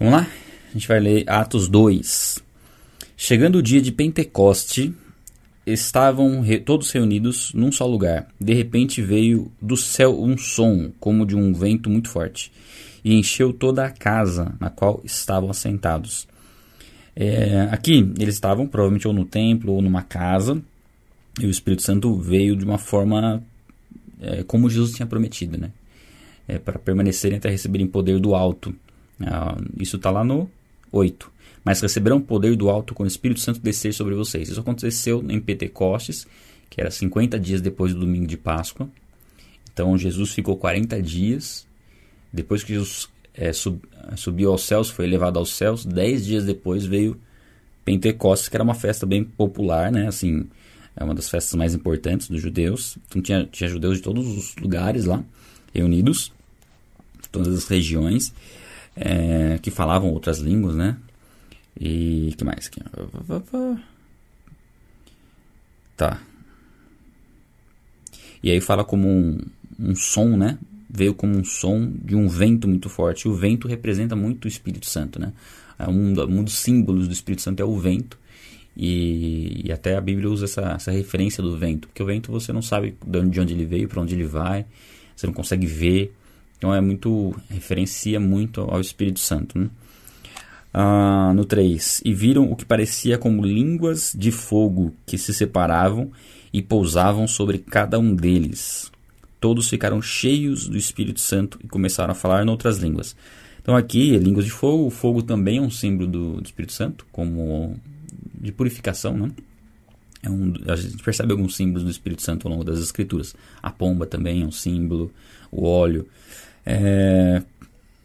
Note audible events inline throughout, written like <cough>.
Vamos lá? A gente vai ler Atos 2. Chegando o dia de Pentecoste, estavam re todos reunidos num só lugar. De repente veio do céu um som, como de um vento muito forte, e encheu toda a casa na qual estavam assentados. É, aqui eles estavam provavelmente ou no templo ou numa casa, e o Espírito Santo veio de uma forma é, como Jesus tinha prometido, né? É, para permanecerem até receberem poder do alto. Ah, isso está lá no 8 mas receberão poder do alto quando o Espírito Santo descer sobre vocês. Isso aconteceu em Pentecostes, que era 50 dias depois do domingo de Páscoa. Então Jesus ficou 40 dias. Depois que Jesus é, sub, subiu aos céus, foi elevado aos céus, 10 dias depois veio Pentecostes, que era uma festa bem popular, né? Assim, é uma das festas mais importantes dos judeus. Então tinha, tinha judeus de todos os lugares lá, reunidos, todas as regiões, é, que falavam outras línguas, né? E que mais? Tá. E aí fala como um, um som, né? Veio como um som de um vento muito forte. E o vento representa muito o Espírito Santo, né? É um, um dos símbolos do Espírito Santo é o vento. E, e, até a Bíblia usa essa, essa referência do vento, porque o vento você não sabe de onde ele veio, para onde ele vai, você não consegue ver. Então é muito referencia muito ao Espírito Santo. Né? Ah, no 3: E viram o que parecia como línguas de fogo que se separavam e pousavam sobre cada um deles. Todos ficaram cheios do Espírito Santo e começaram a falar em outras línguas. Então, aqui, línguas de fogo. O fogo também é um símbolo do, do Espírito Santo, como de purificação, né? É um, a gente percebe alguns símbolos do Espírito Santo ao longo das Escrituras. A pomba também é um símbolo, o óleo. É,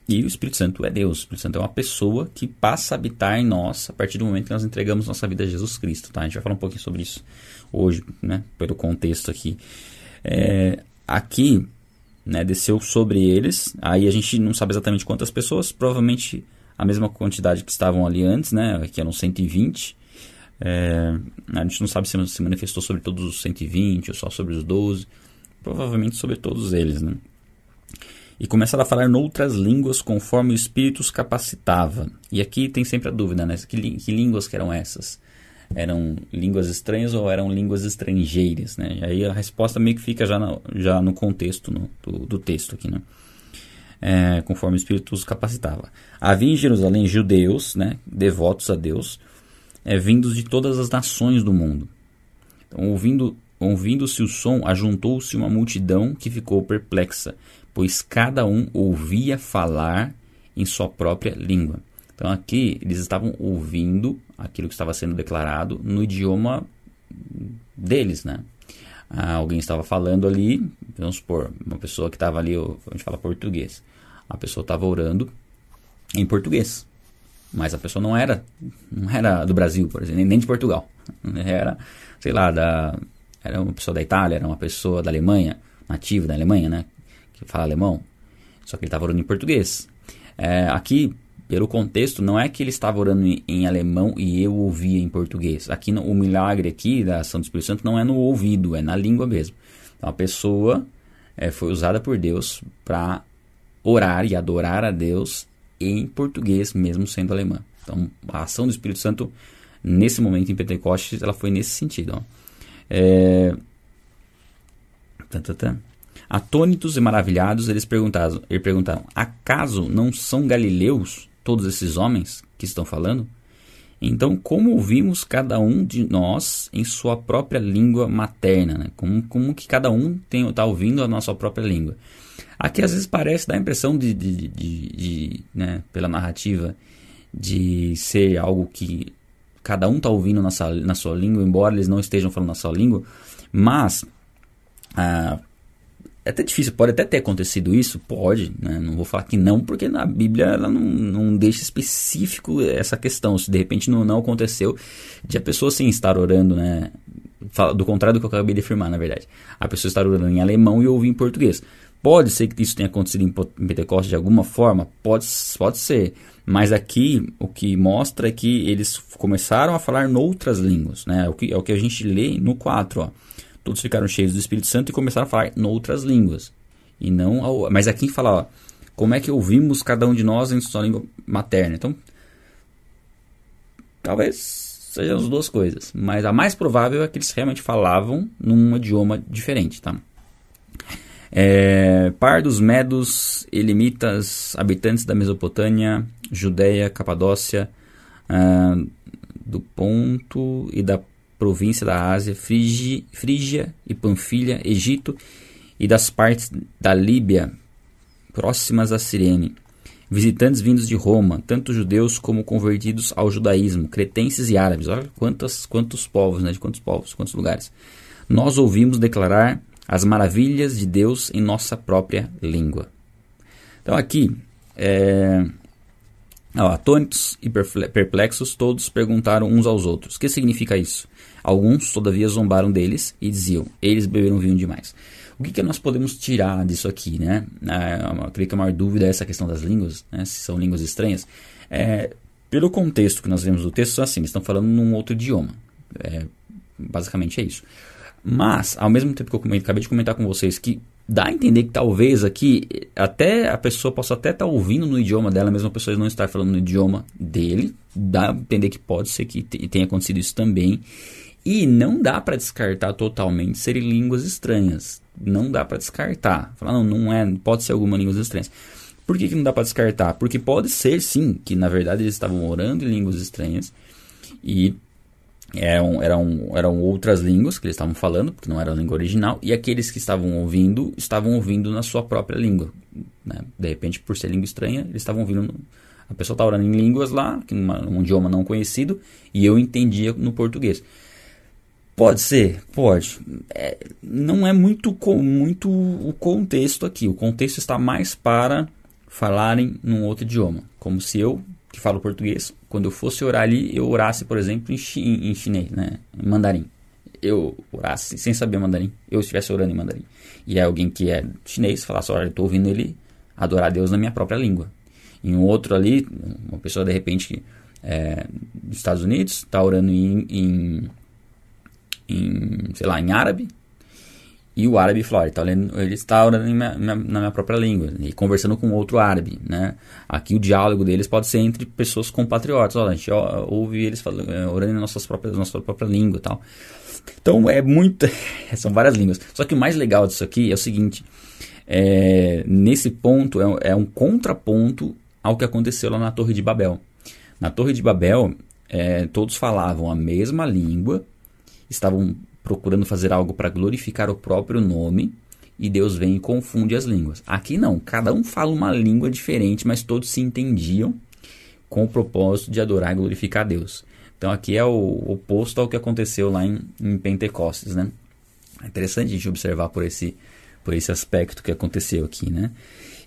e o Espírito Santo é Deus. O Espírito Santo é uma pessoa que passa a habitar em nós a partir do momento que nós entregamos nossa vida a Jesus Cristo. Tá? A gente vai falar um pouquinho sobre isso hoje, né? pelo contexto aqui. É, aqui, né, desceu sobre eles. Aí a gente não sabe exatamente quantas pessoas, provavelmente a mesma quantidade que estavam ali antes, né, que eram 120. É, a gente não sabe se se manifestou sobre todos os 120 ou só sobre os 12. Provavelmente sobre todos eles, né? E começaram a falar noutras línguas conforme o Espírito os capacitava. E aqui tem sempre a dúvida, né? Que, que línguas que eram essas? Eram línguas estranhas ou eram línguas estrangeiras, né? E aí a resposta meio que fica já no, já no contexto no, do, do, texto aqui, né? É, conforme o Espírito os capacitava. Havia em Jerusalém judeus, né? Devotos a Deus, é, vindos de todas as nações do mundo. Então, ouvindo Ouvindo-se o som, ajuntou-se uma multidão que ficou perplexa, pois cada um ouvia falar em sua própria língua. Então aqui eles estavam ouvindo aquilo que estava sendo declarado no idioma deles, né? Ah, alguém estava falando ali, vamos supor, uma pessoa que estava ali, a gente fala português. A pessoa estava orando em português, mas a pessoa não era, não era do Brasil, por exemplo, nem de Portugal. <laughs> Era, sei lá, da, era uma pessoa da Itália, era uma pessoa da Alemanha, nativa da Alemanha, né? Que fala alemão, só que ele estava orando em português. É, aqui, pelo contexto, não é que ele estava orando em, em alemão e eu ouvia em português. Aqui, no, o milagre aqui da ação do Espírito Santo não é no ouvido, é na língua mesmo. Então, a pessoa é, foi usada por Deus para orar e adorar a Deus em português, mesmo sendo alemã. Então, a ação do Espírito Santo, nesse momento em Pentecostes, ela foi nesse sentido. Ó. É... Tá. Atônitos e maravilhados, eles perguntaram, eles perguntaram: Acaso não são galileus todos esses homens que estão falando? Então, como ouvimos cada um de nós em sua própria língua materna? Né? Como, como que cada um está ouvindo a nossa própria língua? Aqui às vezes parece dar a impressão de, de, de, de né, pela narrativa, de ser algo que cada um está ouvindo na sua, na sua língua, embora eles não estejam falando na sua língua, mas ah, é até difícil, pode até ter acontecido isso, pode, né? não vou falar que não, porque na Bíblia ela não, não deixa específico essa questão, se de repente não, não aconteceu, de a pessoa sim estar orando, né? do contrário do que eu acabei de afirmar, na verdade, a pessoa estar orando em alemão e ouvir em português. Pode ser que isso tenha acontecido em Pentecostes de alguma forma, pode, pode ser, mas aqui o que mostra é que eles começaram a falar noutras línguas, né? É o que, é o que a gente lê no 4, ó todos ficaram cheios do Espírito Santo e começaram a falar noutras línguas. E não ao, mas aqui fala, ó, como é que ouvimos cada um de nós em sua língua materna. Então, talvez sejam as duas coisas, mas a mais provável é que eles realmente falavam num idioma diferente, tá? É, pardos, medos, elimitas, habitantes da Mesopotâmia, Judéia, Capadócia, ah, do Ponto e da província da Ásia, Frígia, e Panfilha, Egito e das partes da Líbia próximas a Cirene. Visitantes vindos de Roma, tanto judeus como convertidos ao judaísmo, cretenses e árabes. Olha quantos, quantos povos, né? De quantos povos, quantos lugares. Nós ouvimos declarar as maravilhas de Deus em nossa própria língua. Então aqui, é, atônitos e perplexos, todos perguntaram uns aos outros: O que significa isso? Alguns, todavia, zombaram deles e diziam: Eles beberam vinho demais. O que, que nós podemos tirar disso aqui, né? Eu creio que a maior dúvida é essa questão das línguas, né? se são línguas estranhas. É, pelo contexto que nós vemos do texto, assim, eles estão falando num outro idioma. É, basicamente é isso. Mas, ao mesmo tempo que eu acabei de comentar com vocês que dá a entender que talvez aqui até a pessoa possa até estar tá ouvindo no idioma dela, mesmo a pessoa não estar falando no idioma dele. Dá a entender que pode ser que tenha acontecido isso também. E não dá para descartar totalmente serem línguas estranhas. Não dá para descartar. Falar, não, não é, pode ser alguma língua estranha. Por que, que não dá para descartar? Porque pode ser sim que na verdade eles estavam orando em línguas estranhas e eram, eram, eram outras línguas que eles estavam falando, porque não era a língua original, e aqueles que estavam ouvindo, estavam ouvindo na sua própria língua. Né? De repente, por ser língua estranha, eles estavam ouvindo. No, a pessoa estava orando em línguas lá, um idioma não conhecido, e eu entendia no português. Pode ser, pode. É, não é muito, muito o contexto aqui. O contexto está mais para falarem num outro idioma. Como se eu que falo português, quando eu fosse orar ali, eu orasse, por exemplo, em, chi, em chinês, né? Em mandarim. Eu orasse sem saber mandarim, eu estivesse orando em mandarim. E alguém que é chinês falasse, olha, eu estou ouvindo ele adorar a Deus na minha própria língua. E um outro ali, uma pessoa de repente é, dos Estados Unidos, está orando em, em, em, sei lá, em árabe, e o árabe falou, tá ele está orando na minha própria língua e conversando com outro árabe, né? Aqui o diálogo deles pode ser entre pessoas compatriotas. Olha, a gente ouve eles falando, é, orando em nossas próprias, nossa própria língua, tal. Então é muito, <laughs> são várias línguas. Só que o mais legal disso aqui é o seguinte: é, nesse ponto é, é, um contraponto ao que aconteceu lá na Torre de Babel. Na Torre de Babel, é, todos falavam a mesma língua, estavam procurando fazer algo para glorificar o próprio nome, e Deus vem e confunde as línguas. Aqui não, cada um fala uma língua diferente, mas todos se entendiam com o propósito de adorar e glorificar a Deus. Então aqui é o oposto ao que aconteceu lá em, em Pentecostes, né? É interessante a gente observar por esse, por esse aspecto que aconteceu aqui, né?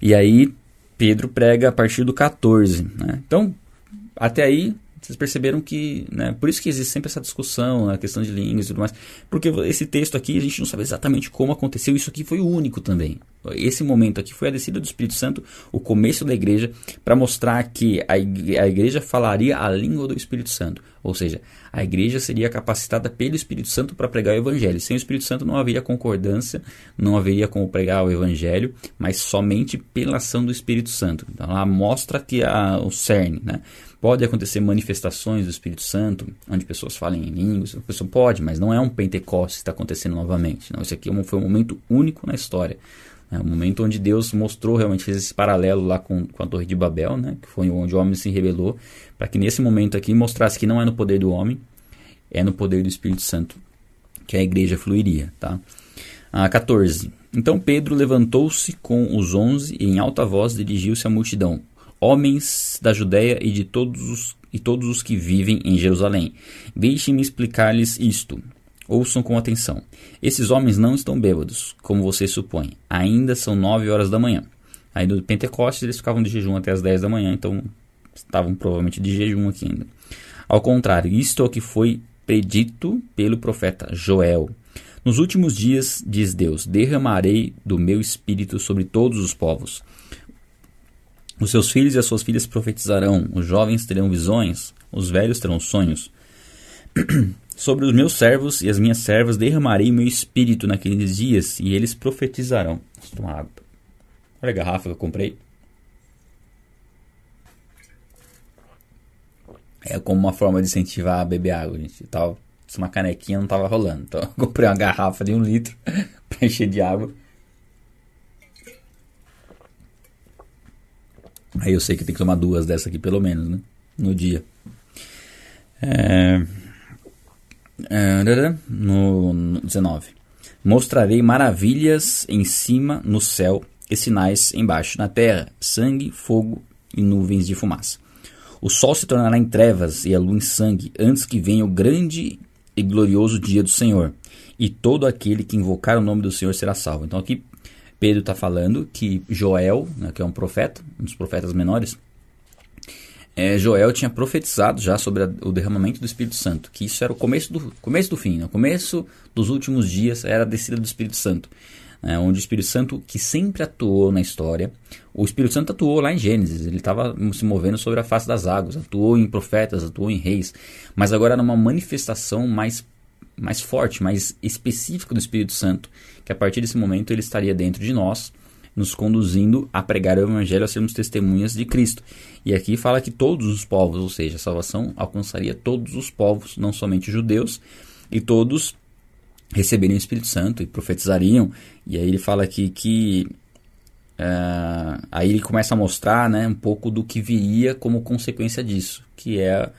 E aí Pedro prega a partir do 14, né? Então, até aí vocês perceberam que, né, por isso que existe sempre essa discussão, a questão de línguas e tudo mais, porque esse texto aqui a gente não sabe exatamente como aconteceu, isso aqui foi único também. Esse momento aqui foi a descida do Espírito Santo, o começo da igreja, para mostrar que a igreja falaria a língua do Espírito Santo, ou seja, a igreja seria capacitada pelo Espírito Santo para pregar o Evangelho. Sem o Espírito Santo não haveria concordância, não haveria como pregar o Evangelho, mas somente pela ação do Espírito Santo. Então ela mostra que o cerne, né? Pode acontecer manifestações do Espírito Santo, onde pessoas falem em línguas, a pessoa pode, mas não é um Pentecostes que está acontecendo novamente. Não, isso aqui é foi um momento único na história. É um momento onde Deus mostrou realmente, fez esse paralelo lá com, com a Torre de Babel, né, que foi onde o homem se rebelou, para que nesse momento aqui mostrasse que não é no poder do homem, é no poder do Espírito Santo que a igreja fluiria. Tá? Ah, 14. Então Pedro levantou-se com os onze e em alta voz dirigiu-se à multidão homens da Judéia e de todos os, e todos os que vivem em Jerusalém. Deixem-me explicar-lhes isto. Ouçam com atenção. Esses homens não estão bêbados, como vocês supõem. Ainda são nove horas da manhã. Aí no Pentecostes eles ficavam de jejum até as dez da manhã, então estavam provavelmente de jejum aqui ainda. Ao contrário, isto é o que foi predito pelo profeta Joel. Nos últimos dias, diz Deus, derramarei do meu espírito sobre todos os povos. Os seus filhos e as suas filhas profetizarão, os jovens terão visões, os velhos terão sonhos. <clears throat> Sobre os meus servos e as minhas servas derramarei meu espírito naqueles dias e eles profetizarão. Deixa eu tomar água. Olha a garrafa que eu comprei. É como uma forma de incentivar a beber água, gente. tal se uma canequinha não tava rolando. Então eu comprei uma garrafa de um litro <laughs> pra encher de água. Aí eu sei que tem que tomar duas dessa aqui, pelo menos, né? No dia. É no, no 19. Mostrarei maravilhas em cima no céu e sinais embaixo na terra, sangue, fogo e nuvens de fumaça. O sol se tornará em trevas e a lua em sangue, antes que venha o grande e glorioso dia do Senhor. E todo aquele que invocar o nome do Senhor será salvo. Então aqui Pedro está falando que Joel, né, que é um profeta, um dos profetas menores, é, Joel tinha profetizado já sobre a, o derramamento do Espírito Santo, que isso era o começo do, começo do fim, né, o começo dos últimos dias era a descida do Espírito Santo né, onde o Espírito Santo, que sempre atuou na história, o Espírito Santo atuou lá em Gênesis, ele estava se movendo sobre a face das águas, atuou em profetas, atuou em reis, mas agora numa manifestação mais, mais forte, mais específica do Espírito Santo, que a partir desse momento ele estaria dentro de nós, nos conduzindo a pregar o Evangelho, a sermos testemunhas de Cristo. E aqui fala que todos os povos, ou seja, a salvação alcançaria todos os povos, não somente judeus, e todos receberiam o Espírito Santo e profetizariam. E aí ele fala aqui que. Uh, aí ele começa a mostrar né, um pouco do que viria como consequência disso, que é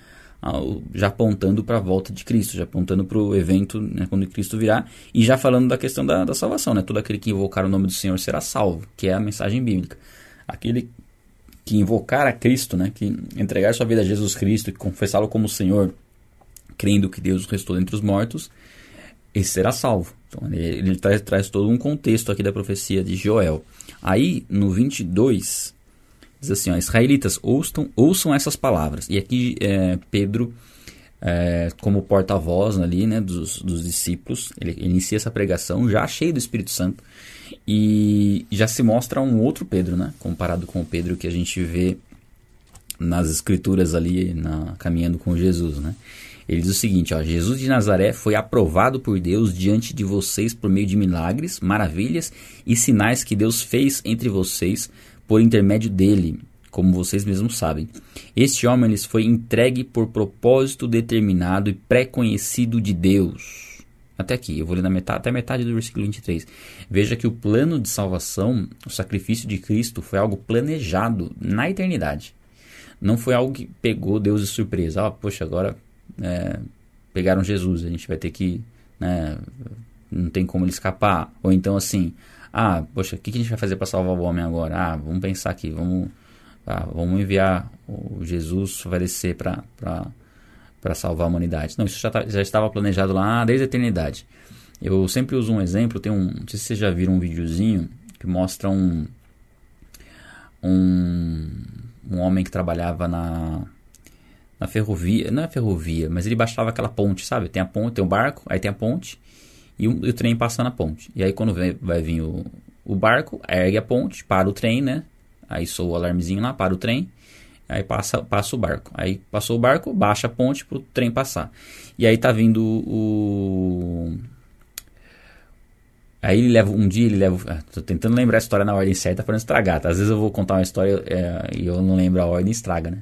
já apontando para a volta de Cristo, já apontando para o evento né, quando Cristo virá, e já falando da questão da, da salvação. Né, todo aquele que invocar o nome do Senhor será salvo, que é a mensagem bíblica. Aquele que invocar a Cristo, né, que entregar sua vida a Jesus Cristo, que confessá-lo como Senhor, crendo que Deus restou entre os mortos, esse será salvo. Então, ele, ele traz, traz, todo um contexto aqui da profecia de Joel. Aí, no 22, diz assim: ó, Israelitas, ouçam, ouçam essas palavras. E aqui, é, Pedro, é, como porta-voz ali né, dos, dos discípulos, ele, inicia essa pregação já cheio do Espírito Santo. E já se mostra um outro Pedro, né? Comparado com o Pedro que a gente vê nas escrituras ali, na, caminhando com Jesus, né? Ele diz o seguinte: ó, Jesus de Nazaré foi aprovado por Deus diante de vocês por meio de milagres, maravilhas e sinais que Deus fez entre vocês por intermédio dele, como vocês mesmos sabem. Este homem lhes foi entregue por propósito determinado e pré-conhecido de Deus. Até aqui, eu vou ler na metade, até metade do versículo 23. Veja que o plano de salvação, o sacrifício de Cristo, foi algo planejado na eternidade. Não foi algo que pegou Deus de surpresa. Ah, poxa, agora é, pegaram Jesus, a gente vai ter que, né, não tem como ele escapar. Ou então assim, ah, poxa, o que, que a gente vai fazer para salvar o homem agora? Ah, vamos pensar aqui, vamos, ah, vamos enviar o Jesus vai descer para para salvar a humanidade. Não, isso já, tá, já estava planejado lá desde a eternidade. Eu sempre uso um exemplo, tem um, não sei se vocês já viram um videozinho que mostra um um, um homem que trabalhava na na ferrovia, não é ferrovia, mas ele baixava aquela ponte, sabe? Tem a ponte, tem o barco, aí tem a ponte e, o, e o trem passa na ponte. E aí quando vem, vai vir o, o barco, ergue a ponte, para o trem, né? Aí soa o alarmezinho lá, para o trem, aí passa, passa o barco. Aí passou o barco, baixa a ponte para o trem passar. E aí tá vindo o... Aí ele leva, um dia ele leva, ah, tô tentando lembrar a história na ordem certa para não estragar, tá? Às vezes eu vou contar uma história é, e eu não lembro a ordem estraga, né?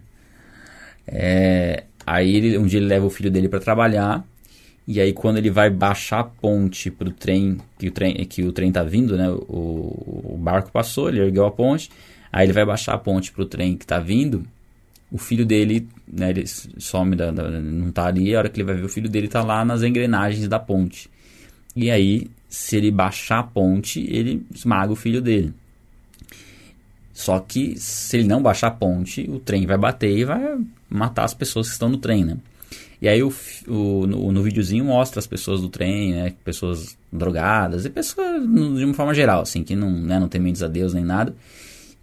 É, aí ele, um dia ele leva o filho dele para trabalhar e aí quando ele vai baixar a ponte pro trem que o trem que o trem tá vindo, né? O, o barco passou, ele ergueu a ponte. Aí ele vai baixar a ponte pro trem que tá vindo. O filho dele, né, ele some da, da, não tá ali, a hora que ele vai ver o filho dele tá lá nas engrenagens da ponte. E aí, se ele baixar a ponte, ele esmaga o filho dele. Só que se ele não baixar a ponte, o trem vai bater e vai matar as pessoas que estão no trem, né? E aí o, o no, no videozinho mostra as pessoas do trem, né? Pessoas drogadas e pessoas de uma forma geral, assim, que não, né, não temem a Deus nem nada.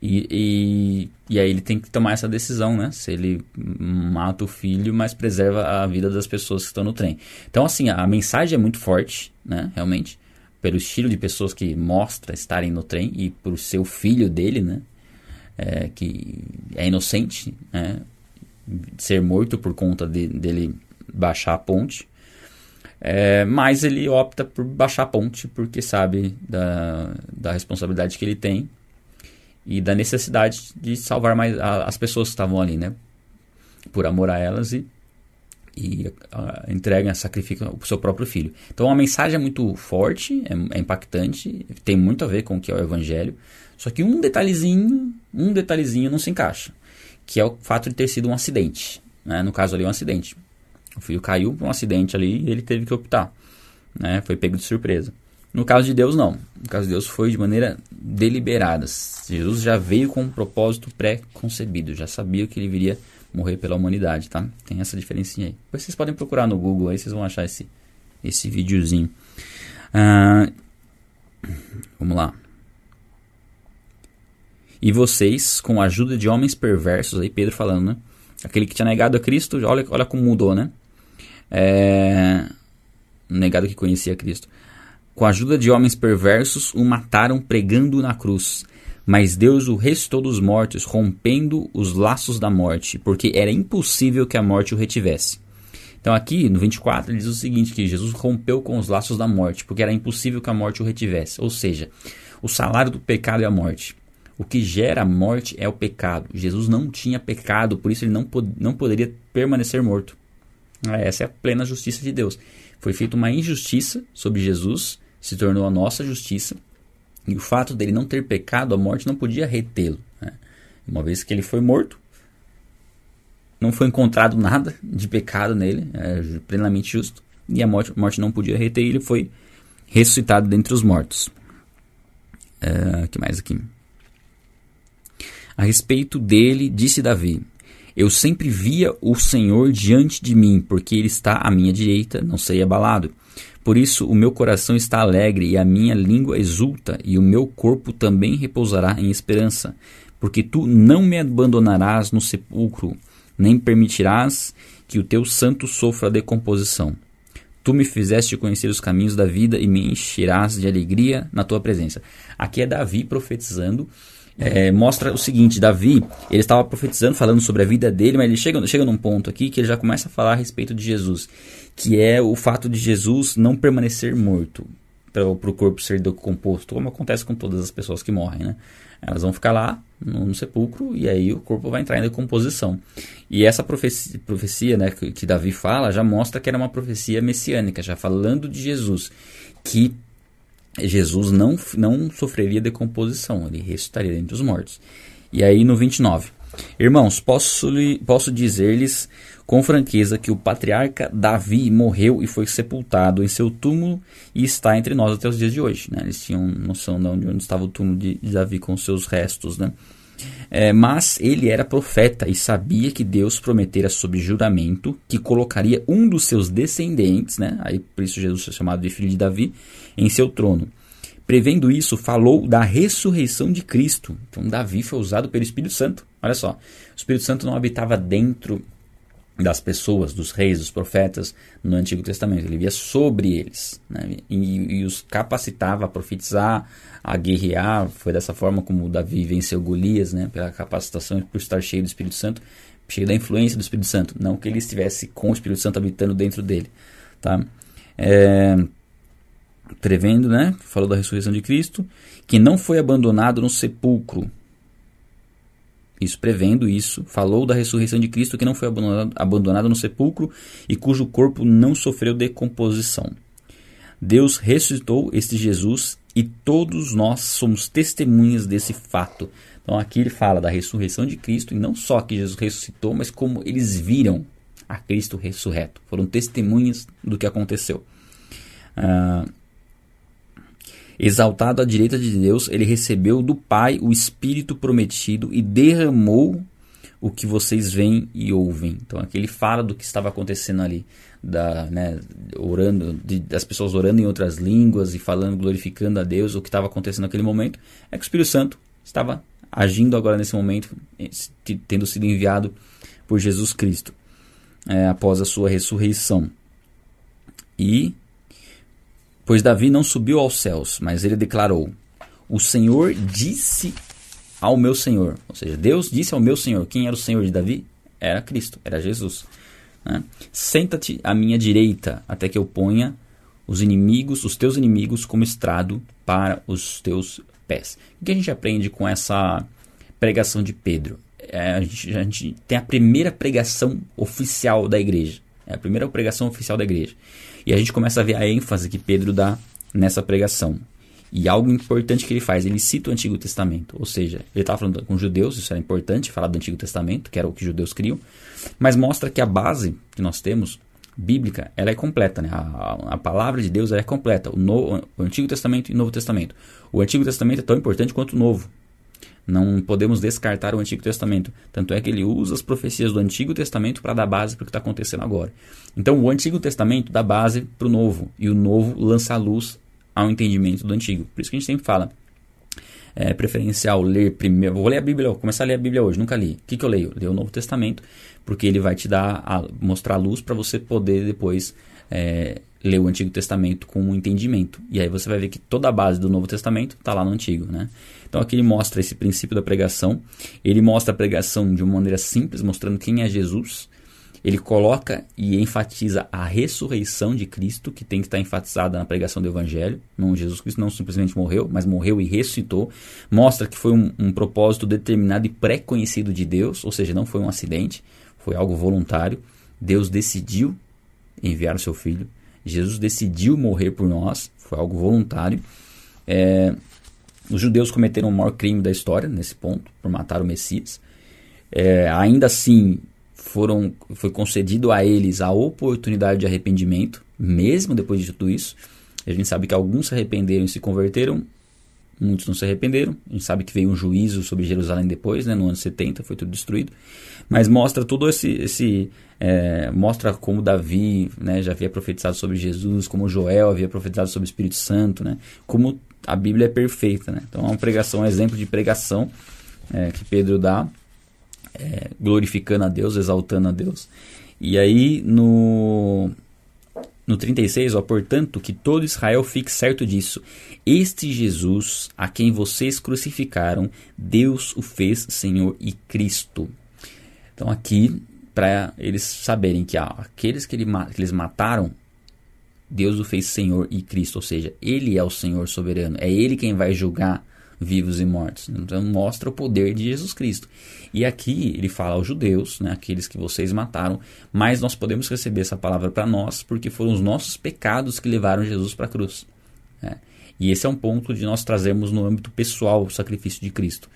E, e, e, aí ele tem que tomar essa decisão, né? Se ele mata o filho, mas preserva a vida das pessoas que estão no trem. Então, assim, a mensagem é muito forte, né? Realmente, pelo estilo de pessoas que mostra estarem no trem e por ser o filho dele, né? é, que é inocente, né, ser morto por conta de, dele baixar a ponte. É, mas ele opta por baixar a ponte porque sabe da, da responsabilidade que ele tem e da necessidade de salvar mais a, as pessoas que estavam ali, né? Por amor a elas e e uh, entrega, sacrifica o seu próprio filho. Então a mensagem é muito forte, é, é, impactante, tem muito a ver com o que é o evangelho. Só que um detalhezinho, um detalhezinho não se encaixa, que é o fato de ter sido um acidente. Né? No caso ali, um acidente. O filho caiu por um acidente ali e ele teve que optar. Né? Foi pego de surpresa. No caso de Deus, não. No caso de Deus, foi de maneira deliberada. Jesus já veio com um propósito pré-concebido, já sabia que ele viria morrer pela humanidade, tá? Tem essa diferencinha aí. Depois vocês podem procurar no Google aí, vocês vão achar esse, esse videozinho. Ah, vamos lá. E vocês, com a ajuda de homens perversos, aí Pedro falando, né? Aquele que tinha negado a Cristo, olha, olha como mudou, né? É, negado que conhecia Cristo. Com a ajuda de homens perversos, o mataram pregando na cruz. Mas Deus o restou dos mortos, rompendo os laços da morte, porque era impossível que a morte o retivesse. Então aqui no 24 ele diz o seguinte, que Jesus rompeu com os laços da morte, porque era impossível que a morte o retivesse. Ou seja, o salário do pecado é a morte. O que gera a morte é o pecado. Jesus não tinha pecado, por isso ele não, pod não poderia permanecer morto. Essa é a plena justiça de Deus. Foi feita uma injustiça sobre Jesus, se tornou a nossa justiça, e o fato dele não ter pecado, a morte não podia retê-lo. Né? Uma vez que ele foi morto, não foi encontrado nada de pecado nele, é plenamente justo, e a morte, a morte não podia reter, ele foi ressuscitado dentre os mortos. É, que mais aqui? A respeito dele, disse Davi: Eu sempre via o Senhor diante de mim, porque ele está à minha direita, não sei abalado. Por isso o meu coração está alegre e a minha língua exulta, e o meu corpo também repousará em esperança, porque tu não me abandonarás no sepulcro, nem permitirás que o teu santo sofra decomposição. Tu me fizeste conhecer os caminhos da vida e me encherás de alegria na tua presença. Aqui é Davi profetizando é, mostra o seguinte: Davi, ele estava profetizando, falando sobre a vida dele, mas ele chega, chega num ponto aqui que ele já começa a falar a respeito de Jesus, que é o fato de Jesus não permanecer morto para o corpo ser decomposto, como acontece com todas as pessoas que morrem, né? Elas vão ficar lá no, no sepulcro e aí o corpo vai entrar em decomposição. E essa profecia, profecia né, que, que Davi fala já mostra que era uma profecia messiânica, já falando de Jesus, que Jesus não, não sofreria decomposição, ele ressuscitaria dentre os mortos. E aí no 29. Irmãos, posso, posso dizer-lhes com franqueza que o patriarca Davi morreu e foi sepultado em seu túmulo e está entre nós até os dias de hoje. Né? Eles tinham noção de onde, estava o túmulo de, Davi com seus restos. Né? É, mas ele era profeta e sabia que Deus prometera sob juramento que colocaria um dos seus descendentes, né? aí por isso Jesus é chamado de filho de Davi, em seu trono. Prevendo isso, falou da ressurreição de Cristo. Então, Davi foi usado pelo Espírito Santo. Olha só, o Espírito Santo não habitava dentro das pessoas, dos reis, dos profetas no Antigo Testamento. Ele via sobre eles né? e, e, os capacitava a profetizar, a guerrear. Foi dessa forma como Davi venceu Golias, né? pela capacitação por estar cheio do Espírito Santo, cheio da influência do Espírito Santo. Não que ele estivesse com o Espírito Santo habitando dentro dele. Tá? É, prevendo, né? Falou da ressurreição de Cristo, que não foi abandonado no sepulcro. Isso, prevendo isso, falou da ressurreição de Cristo que não foi abandonado, abandonado no sepulcro e cujo corpo não sofreu decomposição. Deus ressuscitou este Jesus e todos nós somos testemunhas desse fato. Então aqui ele fala da ressurreição de Cristo e não só que Jesus ressuscitou, mas como eles viram a Cristo ressurreto. Foram testemunhas do que aconteceu. Uh, Exaltado à direita de Deus, ele recebeu do Pai o Espírito prometido e derramou o que vocês veem e ouvem. Então aqui ele fala do que estava acontecendo ali, da, né, orando, de, das pessoas orando em outras línguas e falando, glorificando a Deus. O que estava acontecendo naquele momento é que o Espírito Santo estava agindo agora nesse momento, eh, tendo sido enviado por Jesus Cristo é, após a sua ressurreição. E Pois Davi não subiu aos céus, mas ele declarou: O Senhor disse ao meu Senhor. Ou seja, Deus disse ao meu Senhor. Quem era o Senhor de Davi? Era Cristo, era Jesus. Né? Senta-te à minha direita, até que eu ponha os inimigos, os teus inimigos, como estrado para os teus pés. O que a gente aprende com essa pregação de Pedro? É, a, gente, a gente tem a primeira pregação oficial da igreja. É a primeira pregação oficial da igreja. E a gente começa a ver a ênfase que Pedro dá nessa pregação. E algo importante que ele faz, ele cita o Antigo Testamento. Ou seja, ele estava falando com judeus, isso era importante, falar do Antigo Testamento, que era o que os judeus criam. Mas mostra que a base que nós temos, bíblica, ela é completa. Né? A, a palavra de Deus é completa. O, no, o Antigo Testamento e o Novo Testamento. O Antigo Testamento é tão importante quanto o Novo. Não podemos descartar o Antigo Testamento. Tanto é que ele usa as profecias do Antigo Testamento para dar base para o que está acontecendo agora. Então, o Antigo Testamento dá base para o Novo, e o Novo lança a luz ao entendimento do Antigo. Por isso que a gente sempre fala. É preferencial ler primeiro. Vou ler a Bíblia, vou começar a ler a Bíblia hoje, nunca li. O que, que eu leio? Leio o Novo Testamento, porque ele vai te dar a, mostrar a luz para você poder depois é, ler o Antigo Testamento com um entendimento. E aí você vai ver que toda a base do Novo Testamento está lá no Antigo, né? Então aqui ele mostra esse princípio da pregação. Ele mostra a pregação de uma maneira simples, mostrando quem é Jesus. Ele coloca e enfatiza a ressurreição de Cristo, que tem que estar enfatizada na pregação do Evangelho. Não, Jesus Cristo não simplesmente morreu, mas morreu e ressuscitou. Mostra que foi um, um propósito determinado e pré-conhecido de Deus, ou seja, não foi um acidente, foi algo voluntário. Deus decidiu enviar o seu filho Jesus decidiu morrer por nós, foi algo voluntário. É, os judeus cometeram o maior crime da história nesse ponto, por matar o Messias. É, ainda assim, foram, foi concedido a eles a oportunidade de arrependimento, mesmo depois de tudo isso. A gente sabe que alguns se arrependeram e se converteram, muitos não se arrependeram. A gente sabe que veio um juízo sobre Jerusalém depois, né, no ano 70, foi tudo destruído. Mas mostra todo esse, esse é, mostra como Davi né, já havia profetizado sobre Jesus, como Joel havia profetizado sobre o Espírito Santo, né, como a Bíblia é perfeita. Né? Então é uma pregação, um exemplo de pregação é, que Pedro dá, é, glorificando a Deus, exaltando a Deus. E aí no, no 36, ó, portanto, que todo Israel fique certo disso. Este Jesus, a quem vocês crucificaram, Deus o fez Senhor e Cristo. Então aqui para eles saberem que ah, aqueles que, ele, que eles mataram, Deus o fez Senhor e Cristo, ou seja, Ele é o Senhor soberano, é Ele quem vai julgar vivos e mortos. Então mostra o poder de Jesus Cristo. E aqui ele fala aos judeus, né, aqueles que vocês mataram, mas nós podemos receber essa palavra para nós porque foram os nossos pecados que levaram Jesus para a cruz. Né? E esse é um ponto de nós trazermos no âmbito pessoal o sacrifício de Cristo.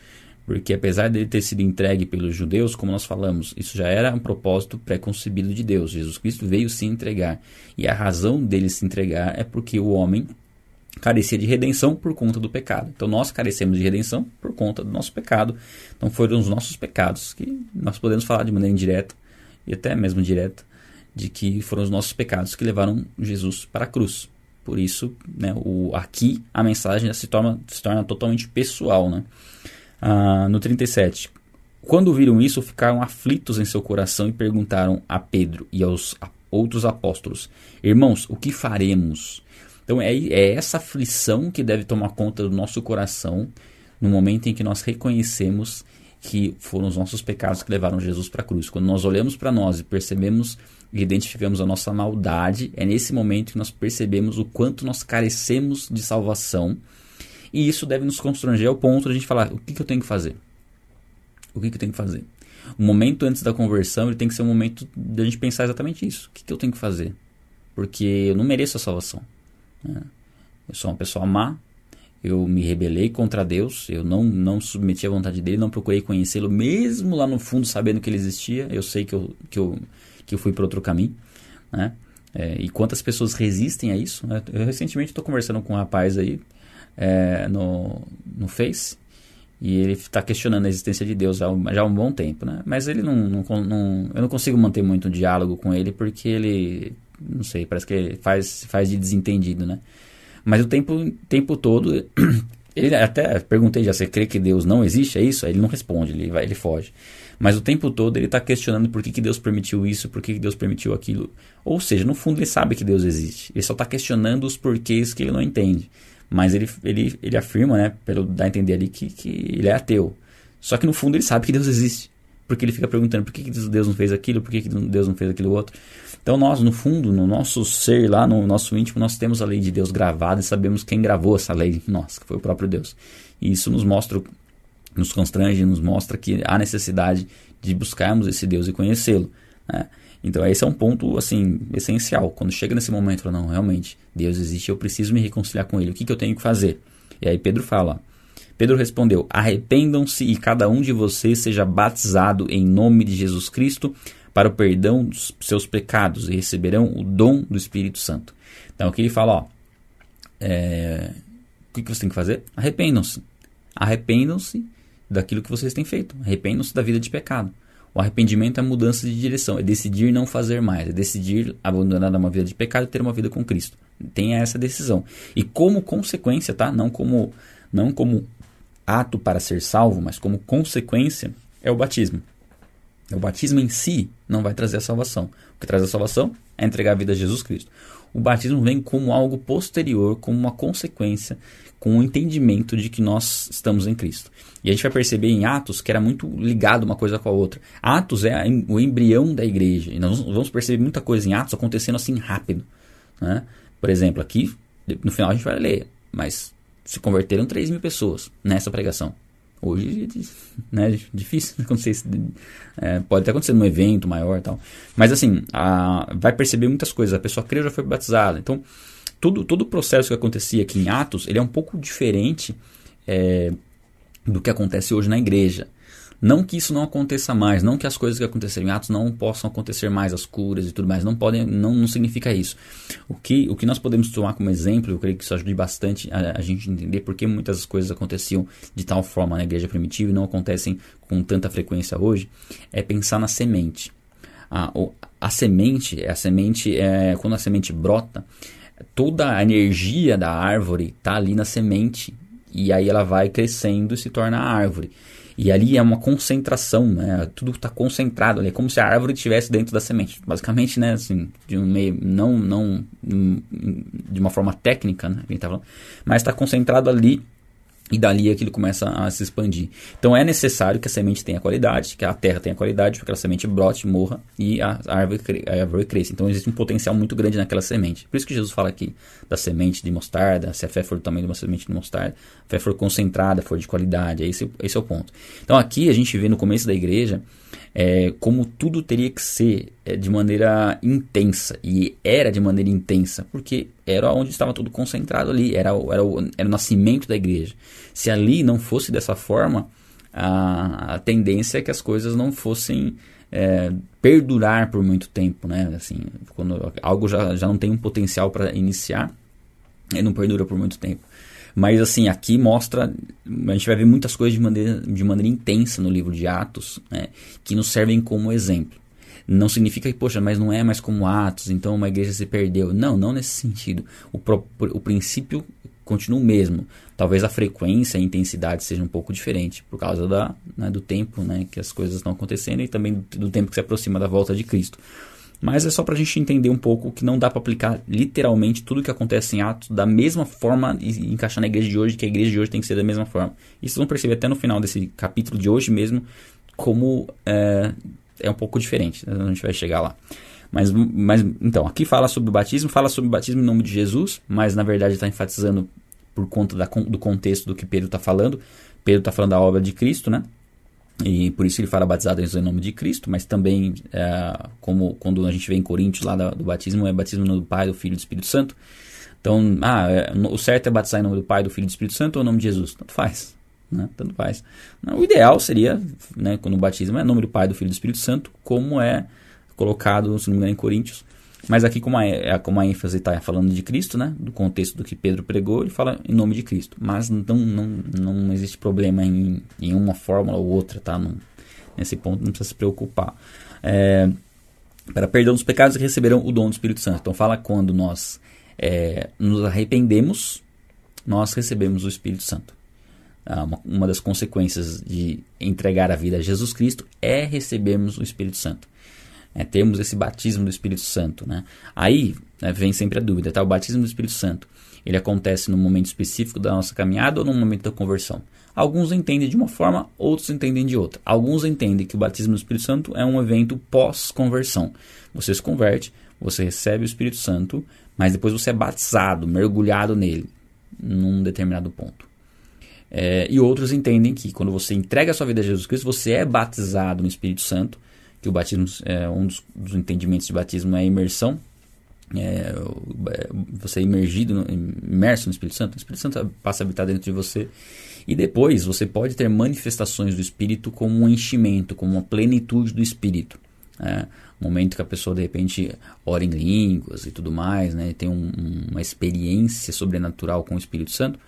Porque apesar dele ter sido entregue pelos judeus, como nós falamos, isso já era um propósito pré-concebido de Deus. Jesus Cristo veio se entregar. E a razão dele se entregar é porque o homem carecia de redenção por conta do pecado. Então nós carecemos de redenção por conta do nosso pecado. Então foram os nossos pecados que nós podemos falar de maneira indireta e até mesmo direta de que foram os nossos pecados que levaram Jesus para a cruz. Por isso, né, o, aqui a mensagem se torna, se torna totalmente pessoal, né? ah, no 37. Quando viram isso, ficaram aflitos em seu coração e perguntaram a Pedro e aos outros apóstolos: Irmãos, o que faremos? Então é, é essa aflição que deve tomar conta do nosso coração no momento em que nós reconhecemos que foram os nossos pecados que levaram Jesus para a cruz. Quando nós olhamos para nós e percebemos e identificamos a nossa maldade, é nesse momento que nós percebemos o quanto nós carecemos de salvação e isso deve nos constranger ao ponto de a gente falar: o que, que eu tenho que fazer? O que, que eu tenho que fazer? O momento antes da conversão ele tem que ser um momento de a gente pensar exatamente isso: o que, que eu tenho que fazer? Porque eu não mereço a salvação. Né? Eu sou uma pessoa má, eu me rebelei contra Deus, eu não, não submeti à vontade dele, não procurei conhecê-lo, mesmo lá no fundo sabendo que ele existia, eu sei que eu, que eu, que eu fui para outro caminho. Né? É, e quantas pessoas resistem a isso? Né? Eu recentemente estou conversando com um rapaz aí, é, no, no Face. E ele está questionando a existência de Deus já, já há um bom tempo, né? Mas ele não, não, não, Eu não consigo manter muito um diálogo com ele porque ele. Não sei, parece que faz, faz de desentendido, né? Mas o tempo, tempo todo. <clears throat> Ele até perguntei já, você crê que Deus não existe? É isso? Ele não responde, ele, vai, ele foge. Mas o tempo todo ele está questionando por que, que Deus permitiu isso, por que, que Deus permitiu aquilo. Ou seja, no fundo ele sabe que Deus existe. Ele só está questionando os porquês que ele não entende. Mas ele, ele, ele afirma, né, pelo dar a entender ali, que, que ele é ateu. Só que no fundo ele sabe que Deus existe. Porque ele fica perguntando por que, que Deus não fez aquilo, por que, que Deus não fez aquilo outro. Então nós, no fundo, no nosso ser lá, no nosso íntimo, nós temos a lei de Deus gravada e sabemos quem gravou essa lei em nós, que foi o próprio Deus. E isso nos mostra, nos constrange, nos mostra que há necessidade de buscarmos esse Deus e conhecê-lo. Né? Então esse é um ponto assim essencial. Quando chega nesse momento, não, realmente, Deus existe, eu preciso me reconciliar com Ele. O que, que eu tenho que fazer? E aí Pedro fala. Pedro respondeu: Arrependam-se e cada um de vocês seja batizado em nome de Jesus Cristo para o perdão dos seus pecados e receberão o dom do Espírito Santo. Então aqui ele fala: ó, é, o que, que você tem que fazer? Arrependam-se. Arrependam-se daquilo que vocês têm feito. Arrependam-se da vida de pecado. O arrependimento é mudança de direção, é decidir não fazer mais, é decidir abandonar uma vida de pecado e ter uma vida com Cristo. Tenha essa decisão. E como consequência, tá? Não como não como ato para ser salvo, mas como consequência é o batismo. O batismo em si não vai trazer a salvação. O que traz a salvação é entregar a vida a Jesus Cristo. O batismo vem como algo posterior, como uma consequência com o entendimento de que nós estamos em Cristo. E a gente vai perceber em Atos que era muito ligado uma coisa com a outra. Atos é o embrião da igreja. E nós vamos perceber muita coisa em Atos acontecendo assim rápido. Né? Por exemplo, aqui, no final a gente vai ler, mas se converteram 3 mil pessoas nessa pregação. Hoje, né, difícil acontecer isso. É, pode até acontecer num evento maior tal. Mas assim, a, vai perceber muitas coisas. A pessoa creu já foi batizada. Então, todo, todo o processo que acontecia aqui em Atos, ele é um pouco diferente é, do que acontece hoje na igreja. Não que isso não aconteça mais, não que as coisas que aconteceram em Atos não possam acontecer mais, as curas e tudo mais, não podem, não, não significa isso. O que, o que nós podemos tomar como exemplo, eu creio que isso ajude bastante a, a gente entender por que muitas coisas aconteciam de tal forma na igreja primitiva e não acontecem com tanta frequência hoje, é pensar na semente. A, a semente, a semente é, quando a semente brota, toda a energia da árvore está ali na semente e aí ela vai crescendo e se torna a árvore. E ali é uma concentração, né? Tudo está concentrado ali, é como se a árvore estivesse dentro da semente. Basicamente, né? Assim, de um meio, não, não de uma forma técnica, né? Tá falando, mas está concentrado ali e dali aquilo começa a se expandir. Então é necessário que a semente tenha qualidade, que a terra tenha qualidade, para que a semente brote, morra e a árvore, a árvore cresça. Então existe um potencial muito grande naquela semente. Por isso que Jesus fala aqui da semente de mostarda, se a fé for do tamanho de uma semente de mostarda, a fé for concentrada, for de qualidade, esse, esse é o ponto. Então aqui a gente vê no começo da igreja é, como tudo teria que ser é, de maneira intensa. E era de maneira intensa, porque era onde estava tudo concentrado ali, era, era, o, era o nascimento da igreja. Se ali não fosse dessa forma, a, a tendência é que as coisas não fossem é, perdurar por muito tempo. Né? Assim, quando algo já, já não tem um potencial para iniciar, ele não perdura por muito tempo. Mas assim, aqui mostra, a gente vai ver muitas coisas de maneira, de maneira intensa no livro de Atos, né, que nos servem como exemplo. Não significa que, poxa, mas não é mais como Atos, então uma igreja se perdeu. Não, não nesse sentido. O, pro, o princípio continua o mesmo. Talvez a frequência e a intensidade seja um pouco diferente, por causa da, né, do tempo né, que as coisas estão acontecendo e também do tempo que se aproxima da volta de Cristo. Mas é só para a gente entender um pouco que não dá para aplicar literalmente tudo que acontece em Atos da mesma forma e encaixar na igreja de hoje, que a igreja de hoje tem que ser da mesma forma. Isso vocês vão perceber até no final desse capítulo de hoje mesmo, como é, é um pouco diferente. A gente vai chegar lá. Mas, mas então, aqui fala sobre o batismo, fala sobre o batismo em nome de Jesus, mas na verdade está enfatizando por conta da, do contexto do que Pedro está falando. Pedro está falando da obra de Cristo, né? E por isso ele fala batizado em nome de Cristo, mas também, é, como quando a gente vê em Coríntios lá do batismo, é batismo no nome do Pai, do Filho e do Espírito Santo. Então, ah, é, o certo é batizar em nome do Pai, do Filho e do Espírito Santo ou em nome de Jesus? Tanto faz. Né? Tanto faz. O ideal seria, né, quando o batismo é nome do Pai, do Filho e do Espírito Santo, como é colocado, se não me engano, em Coríntios, mas aqui, como a, é, como a ênfase está falando de Cristo, né, do contexto do que Pedro pregou, ele fala em nome de Cristo. Mas não, não, não existe problema em, em uma fórmula ou outra, tá? Não, nesse ponto não precisa se preocupar. É, para perdão dos pecados receberão o dom do Espírito Santo. Então fala quando nós é, nos arrependemos, nós recebemos o Espírito Santo. Ah, uma, uma das consequências de entregar a vida a Jesus Cristo é recebermos o Espírito Santo é, temos esse batismo do Espírito Santo. Né? Aí né, vem sempre a dúvida, tá? O batismo do Espírito Santo, ele acontece num momento específico da nossa caminhada ou no momento da conversão? Alguns entendem de uma forma, outros entendem de outra. Alguns entendem que o batismo do Espírito Santo é um evento pós-conversão. Você se converte, você recebe o Espírito Santo, mas depois você é batizado, mergulhado nele, num determinado ponto. É, e outros entendem que quando você entrega a sua vida a Jesus Cristo, você é batizado no Espírito Santo que o batismo, é, um dos, dos entendimentos de batismo é a imersão, é, você é imergido, imerso no Espírito Santo, o Espírito Santo passa a habitar dentro de você. E depois você pode ter manifestações do Espírito como um enchimento, como uma plenitude do Espírito. É, momento que a pessoa de repente ora em línguas e tudo mais, né, tem um, uma experiência sobrenatural com o Espírito Santo,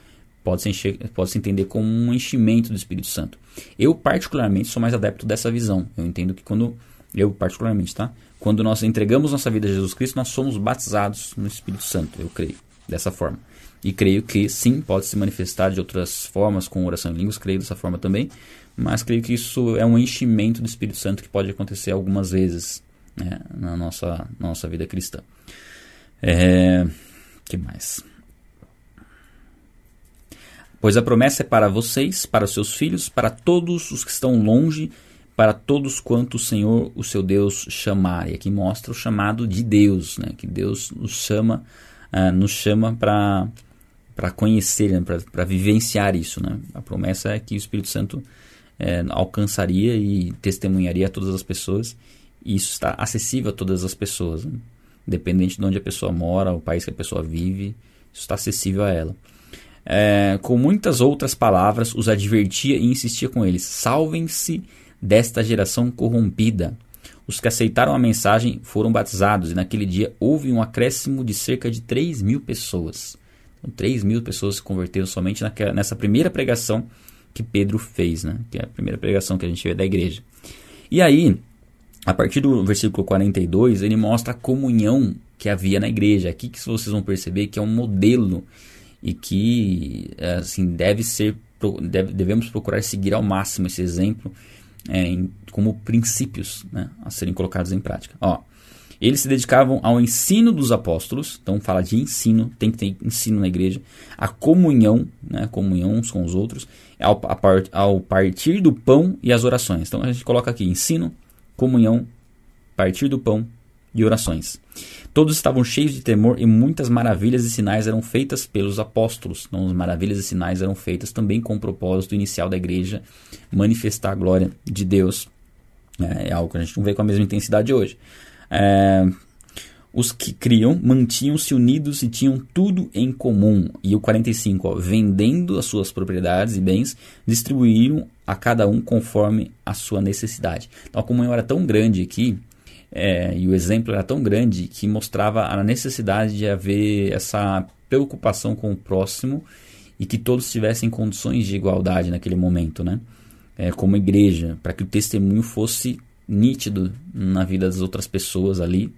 pode se, encher, pode entender como um enchimento do Espírito Santo. Eu, particularmente, sou mais adepto dessa visão. Eu entendo que quando. Eu, particularmente, tá? Quando nós entregamos nossa vida a Jesus Cristo, nós somos batizados no Espírito Santo, eu creio, dessa forma. E creio que sim, pode se manifestar de outras formas, com oração em línguas, creio dessa forma também. Mas creio que isso é um enchimento do Espírito Santo que pode acontecer algumas vezes né, na nossa, nossa vida cristã. É, que mais? Pois a promessa é para vocês, para seus filhos, para todos os que estão longe, para todos quanto o Senhor, o seu Deus, chamar. E aqui mostra o chamado de Deus, né? que Deus nos chama, uh, nos chama para para conhecer, né? para vivenciar isso. Né? A promessa é que o Espírito Santo é, alcançaria e testemunharia a todas as pessoas. E isso está acessível a todas as pessoas, né? independente de onde a pessoa mora, o país que a pessoa vive, isso está acessível a ela é, com muitas outras palavras, os advertia e insistia com eles: salvem-se desta geração corrompida. Os que aceitaram a mensagem foram batizados, e naquele dia houve um acréscimo de cerca de 3 mil pessoas. Então, 3 mil pessoas se converteram somente naquela, nessa primeira pregação que Pedro fez, né? que é a primeira pregação que a gente vê da igreja. E aí, a partir do versículo 42, ele mostra a comunhão que havia na igreja. Aqui que vocês vão perceber que é um modelo e que assim deve ser deve, devemos procurar seguir ao máximo esse exemplo é, em, como princípios né, a serem colocados em prática. Ó, eles se dedicavam ao ensino dos apóstolos, então fala de ensino, tem que ter ensino na igreja, a comunhão, né, comunhão uns com os outros, ao, part, ao partir do pão e as orações. Então a gente coloca aqui ensino, comunhão, partir do pão e orações. Todos estavam cheios de temor e muitas maravilhas e sinais eram feitas pelos apóstolos. Então, as maravilhas e sinais eram feitas também com o propósito inicial da igreja manifestar a glória de Deus. É, é algo que a gente não vê com a mesma intensidade hoje. É, os que criam mantinham-se unidos e tinham tudo em comum. E o 45, ó, vendendo as suas propriedades e bens, distribuíram a cada um conforme a sua necessidade. Então a comunhão era tão grande aqui é, e o exemplo era tão grande que mostrava a necessidade de haver essa preocupação com o próximo e que todos tivessem condições de igualdade naquele momento, né? É, como igreja, para que o testemunho fosse nítido na vida das outras pessoas ali,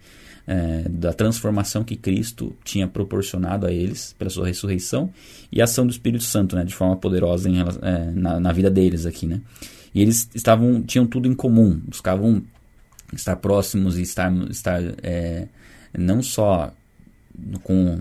é, da transformação que Cristo tinha proporcionado a eles pela sua ressurreição e a ação do Espírito Santo, né, de forma poderosa em, é, na, na, vida deles aqui, né? E eles estavam tinham tudo em comum, buscavam estar próximos e estar, estar é, não só com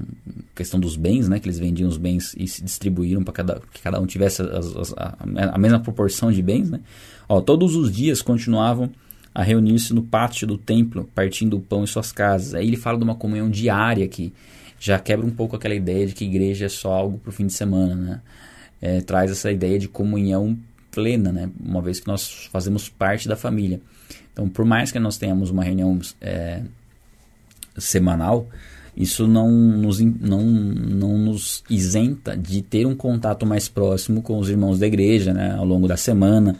questão dos bens, né, que eles vendiam os bens e se distribuíram para cada, que cada um tivesse as, as, a, a, mesma proporção de bens, né? Ó, todos os dias continuavam a reunir-se no pátio do templo, partindo o pão em suas casas. Aí ele fala de uma comunhão diária que já quebra um pouco aquela ideia de que igreja é só algo para o fim de semana, né? É, traz essa ideia de comunhão plena, né? Uma vez que nós fazemos parte da família. Então, por mais que nós tenhamos uma reunião é, semanal, isso não nos, não, não nos isenta de ter um contato mais próximo com os irmãos da igreja né, ao longo da semana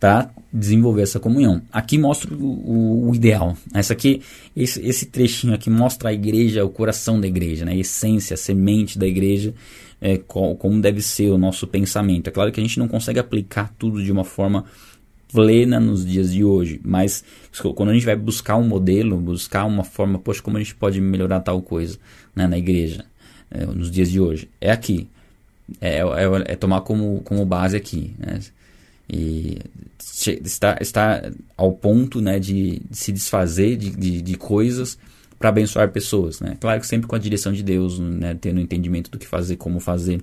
para desenvolver essa comunhão. Aqui mostra o, o, ideal. Essa aqui, esse, esse trechinho aqui mostra a igreja, o coração da igreja, né, a essência, a semente da igreja, é, como deve ser o nosso pensamento. É claro que a gente não consegue aplicar tudo de uma forma plena nos dias de hoje. Mas quando a gente vai buscar um modelo, buscar uma forma, poxa, como a gente pode melhorar tal coisa né, na igreja, é, nos dias de hoje, é aqui. É, é, é, tomar como, como base aqui. Né? E está, está ao ponto né, de, de se desfazer de, de, de coisas para abençoar pessoas. Né? Claro que sempre com a direção de Deus, né, tendo entendimento do que fazer, como fazer.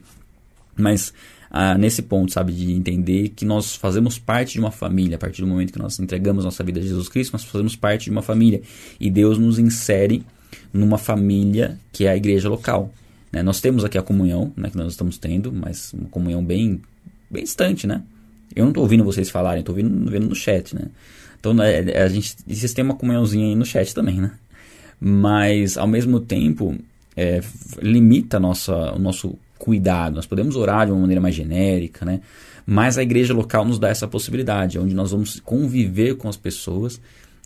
Mas ah, nesse ponto, sabe, de entender que nós fazemos parte de uma família. A partir do momento que nós entregamos nossa vida a Jesus Cristo, nós fazemos parte de uma família. E Deus nos insere numa família que é a igreja local. Né? Nós temos aqui a comunhão, né, que nós estamos tendo, mas uma comunhão bem, bem distante, né? Eu não estou ouvindo vocês falarem, estou ouvindo vendo no chat, né? Então né, a gente vocês têm uma comunhãozinha aí no chat também, né? Mas ao mesmo tempo é, limita nossa, o nosso cuidado. Nós podemos orar de uma maneira mais genérica, né? Mas a igreja local nos dá essa possibilidade, onde nós vamos conviver com as pessoas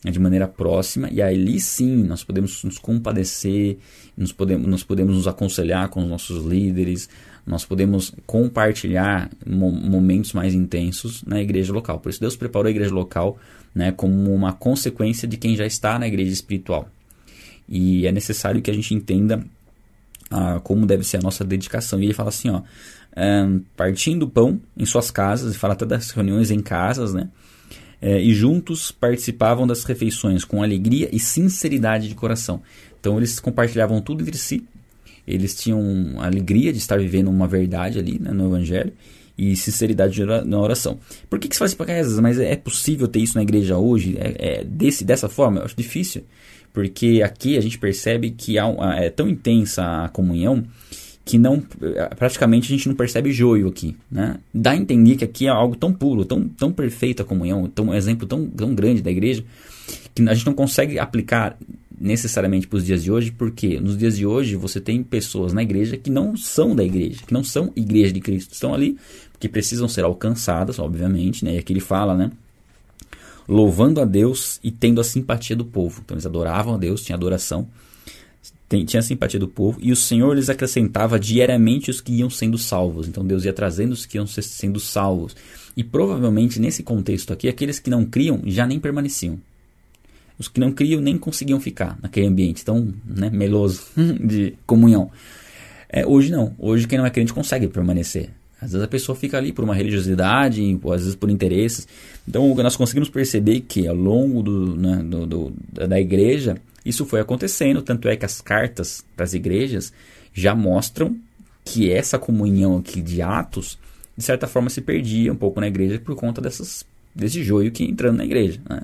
né, de maneira próxima e ali sim nós podemos nos compadecer, nós podemos, nós podemos nos aconselhar com os nossos líderes, nós podemos compartilhar mo momentos mais intensos na igreja local. Por isso Deus preparou a igreja local né, como uma consequência de quem já está na igreja espiritual. E é necessário que a gente entenda ah, como deve ser a nossa dedicação. E ele fala assim, ó, um, partindo o pão em suas casas, e fala até das reuniões em casas, né? É, e juntos participavam das refeições com alegria e sinceridade de coração. Então eles compartilhavam tudo entre si, eles tinham alegria de estar vivendo uma verdade ali né, no Evangelho e sinceridade na oração. Por que, que se faz isso Mas é possível ter isso na igreja hoje? É, é desse, dessa forma? Eu acho difícil, porque aqui a gente percebe que há, é tão intensa a comunhão que não praticamente a gente não percebe joio aqui, né? Dá a entender que aqui é algo tão puro, tão, tão perfeito a comunhão, tão, um exemplo tão, tão grande da igreja, que a gente não consegue aplicar necessariamente para os dias de hoje, porque nos dias de hoje você tem pessoas na igreja que não são da igreja, que não são igreja de Cristo, estão ali que precisam ser alcançadas, obviamente, né? E aqui ele fala, né? Louvando a Deus e tendo a simpatia do povo. Então eles adoravam a Deus, tinha adoração tinha simpatia do povo, e o Senhor lhes acrescentava diariamente os que iam sendo salvos. Então Deus ia trazendo os que iam sendo salvos. E provavelmente nesse contexto aqui, aqueles que não criam já nem permaneciam. Os que não criam nem conseguiam ficar naquele ambiente tão né, meloso <laughs> de comunhão. É, hoje não. Hoje quem não é crente consegue permanecer. Às vezes a pessoa fica ali por uma religiosidade, ou às vezes por interesses. Então nós conseguimos perceber que ao longo do, né, do, do da igreja isso foi acontecendo, tanto é que as cartas das igrejas já mostram que essa comunhão aqui de Atos, de certa forma, se perdia um pouco na igreja por conta dessas, desse joio que entrando na igreja. Né?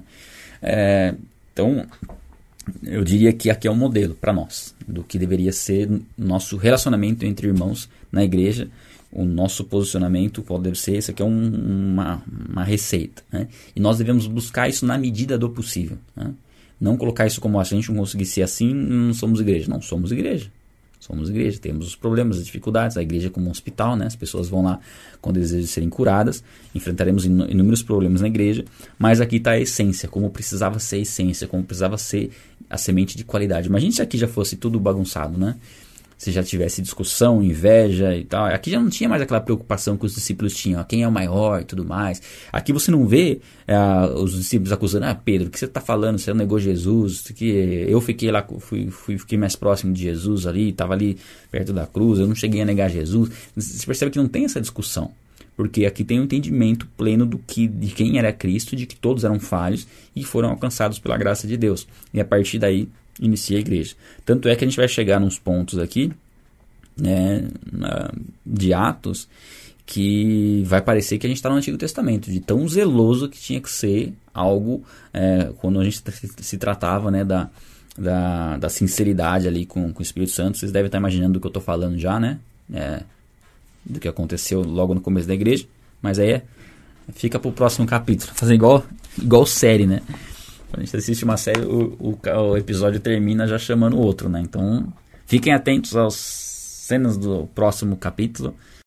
É, então, eu diria que aqui é um modelo para nós do que deveria ser nosso relacionamento entre irmãos na igreja, o nosso posicionamento, qual deve ser, isso aqui é um, uma, uma receita. Né? E nós devemos buscar isso na medida do possível. Né? Não colocar isso como ah, se a gente não conseguir ser assim, não somos igreja. Não, somos igreja. Somos igreja, temos os problemas, as dificuldades. A igreja é como um hospital, né? As pessoas vão lá com desejo de serem curadas. Enfrentaremos inúmeros problemas na igreja. Mas aqui está a essência, como precisava ser a essência, como precisava ser a semente de qualidade. Imagina se aqui já fosse tudo bagunçado, né? Se já tivesse discussão, inveja e tal. Aqui já não tinha mais aquela preocupação que os discípulos tinham, quem é o maior e tudo mais. Aqui você não vê é, os discípulos acusando, ah, Pedro, o que você está falando? Você negou Jesus, que eu fiquei lá, fui, fui, fiquei mais próximo de Jesus ali, estava ali perto da cruz, eu não cheguei a negar Jesus. Você percebe que não tem essa discussão. Porque aqui tem um entendimento pleno do que, de quem era Cristo, de que todos eram falhos e foram alcançados pela graça de Deus. E a partir daí inicia a igreja. Tanto é que a gente vai chegar nos pontos aqui, né, de Atos, que vai parecer que a gente está no Antigo Testamento, de tão zeloso que tinha que ser algo, é, quando a gente se tratava né, da, da, da sinceridade ali com, com o Espírito Santo. Vocês devem estar imaginando do que eu estou falando já, né? É, do que aconteceu logo no começo da igreja. Mas aí é, fica para o próximo capítulo. Fazer igual, igual série, né? Quando a gente assiste uma série, o, o, o episódio termina já chamando o outro, né? Então, fiquem atentos às cenas do próximo capítulo